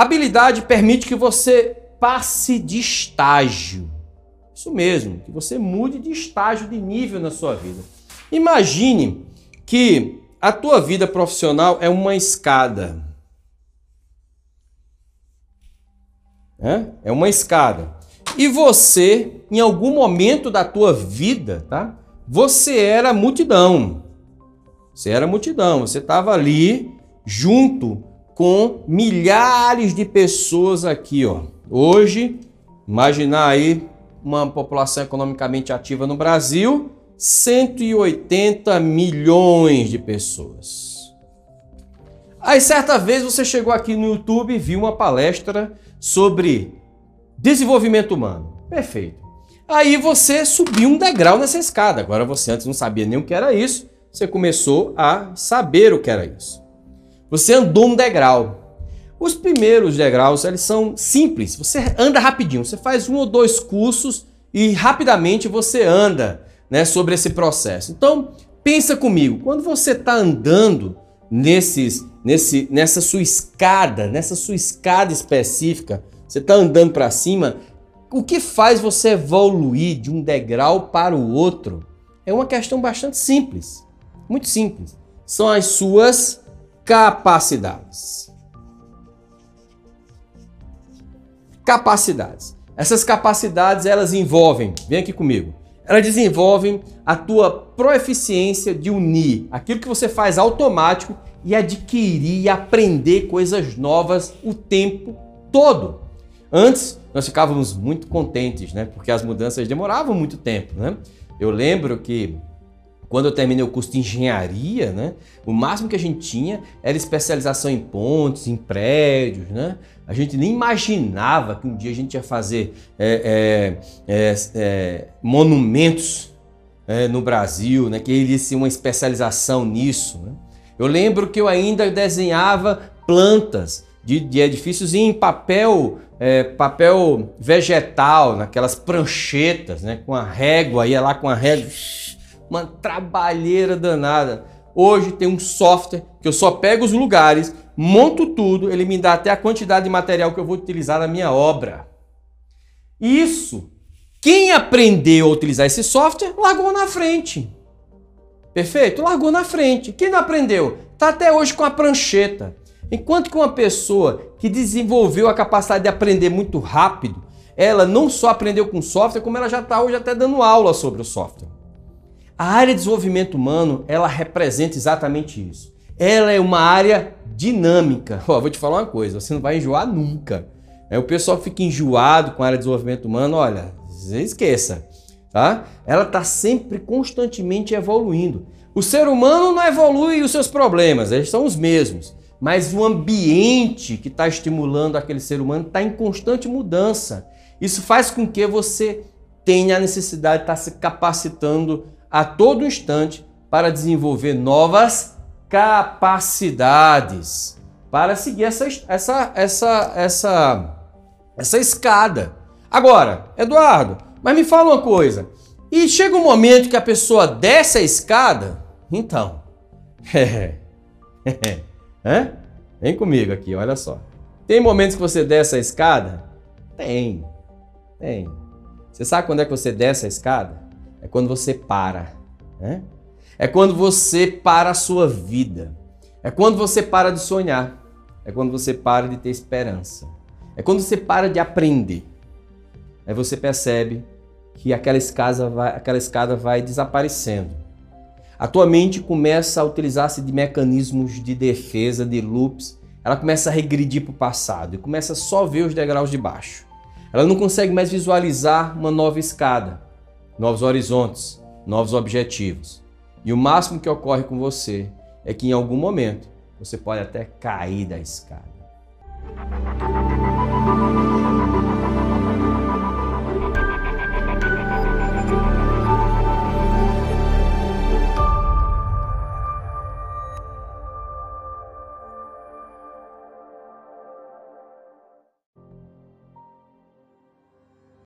Habilidade permite que você passe de estágio. Isso mesmo, que você mude de estágio de nível na sua vida. Imagine que a tua vida profissional é uma escada. É uma escada. E você, em algum momento da tua vida, tá? Você era multidão. Você era multidão. Você estava ali junto com milhares de pessoas aqui, ó. Hoje, imaginar aí uma população economicamente ativa no Brasil, 180 milhões de pessoas. Aí certa vez você chegou aqui no YouTube e viu uma palestra sobre desenvolvimento humano. Perfeito. Aí você subiu um degrau nessa escada. Agora você antes não sabia nem o que era isso, você começou a saber o que era isso. Você andou um degrau. Os primeiros degraus, eles são simples. Você anda rapidinho. Você faz um ou dois cursos e rapidamente você anda né, sobre esse processo. Então, pensa comigo. Quando você está andando nesses, nesse, nessa sua escada, nessa sua escada específica, você está andando para cima, o que faz você evoluir de um degrau para o outro é uma questão bastante simples. Muito simples. São as suas capacidades. Capacidades. Essas capacidades elas envolvem, vem aqui comigo, elas desenvolvem a tua proeficiência de unir aquilo que você faz automático e adquirir e aprender coisas novas o tempo todo. Antes, nós ficávamos muito contentes, né? Porque as mudanças demoravam muito tempo, né? Eu lembro que quando eu terminei o curso de engenharia, né, o máximo que a gente tinha era especialização em pontes, em prédios, né? A gente nem imaginava que um dia a gente ia fazer é, é, é, é monumentos é, no Brasil, né? Que iria ser uma especialização nisso. Né? Eu lembro que eu ainda desenhava plantas de, de edifícios em papel é, papel vegetal, naquelas pranchetas, né? Com a régua, ia lá com a régua uma trabalheira danada. Hoje tem um software que eu só pego os lugares, monto tudo, ele me dá até a quantidade de material que eu vou utilizar na minha obra. Isso, quem aprendeu a utilizar esse software, largou na frente. Perfeito? Largou na frente. Quem não aprendeu, está até hoje com a prancheta. Enquanto que uma pessoa que desenvolveu a capacidade de aprender muito rápido, ela não só aprendeu com software, como ela já está hoje até dando aula sobre o software. A área de desenvolvimento humano, ela representa exatamente isso. Ela é uma área dinâmica. Ó, vou te falar uma coisa, você não vai enjoar nunca. É, o pessoal fica enjoado com a área de desenvolvimento humano, olha, esqueça, tá? Ela está sempre constantemente evoluindo. O ser humano não evolui os seus problemas, eles são os mesmos. Mas o ambiente que está estimulando aquele ser humano está em constante mudança. Isso faz com que você tenha a necessidade de estar tá se capacitando a todo instante para desenvolver novas capacidades para seguir essa, essa, essa, essa, essa escada. Agora, Eduardo, mas me fala uma coisa. E chega um momento que a pessoa desce a escada? Então, é, vem comigo aqui, olha só. Tem momentos que você desce a escada? Tem, tem. Você sabe quando é que você desce a escada? É quando você para. Né? É quando você para a sua vida. É quando você para de sonhar. É quando você para de ter esperança. É quando você para de aprender. Aí você percebe que aquela escada vai, aquela escada vai desaparecendo. A tua mente começa a utilizar-se de mecanismos de defesa, de loops. Ela começa a regredir para o passado e começa só a ver os degraus de baixo. Ela não consegue mais visualizar uma nova escada novos horizontes, novos objetivos. E o máximo que ocorre com você é que em algum momento você pode até cair da escada.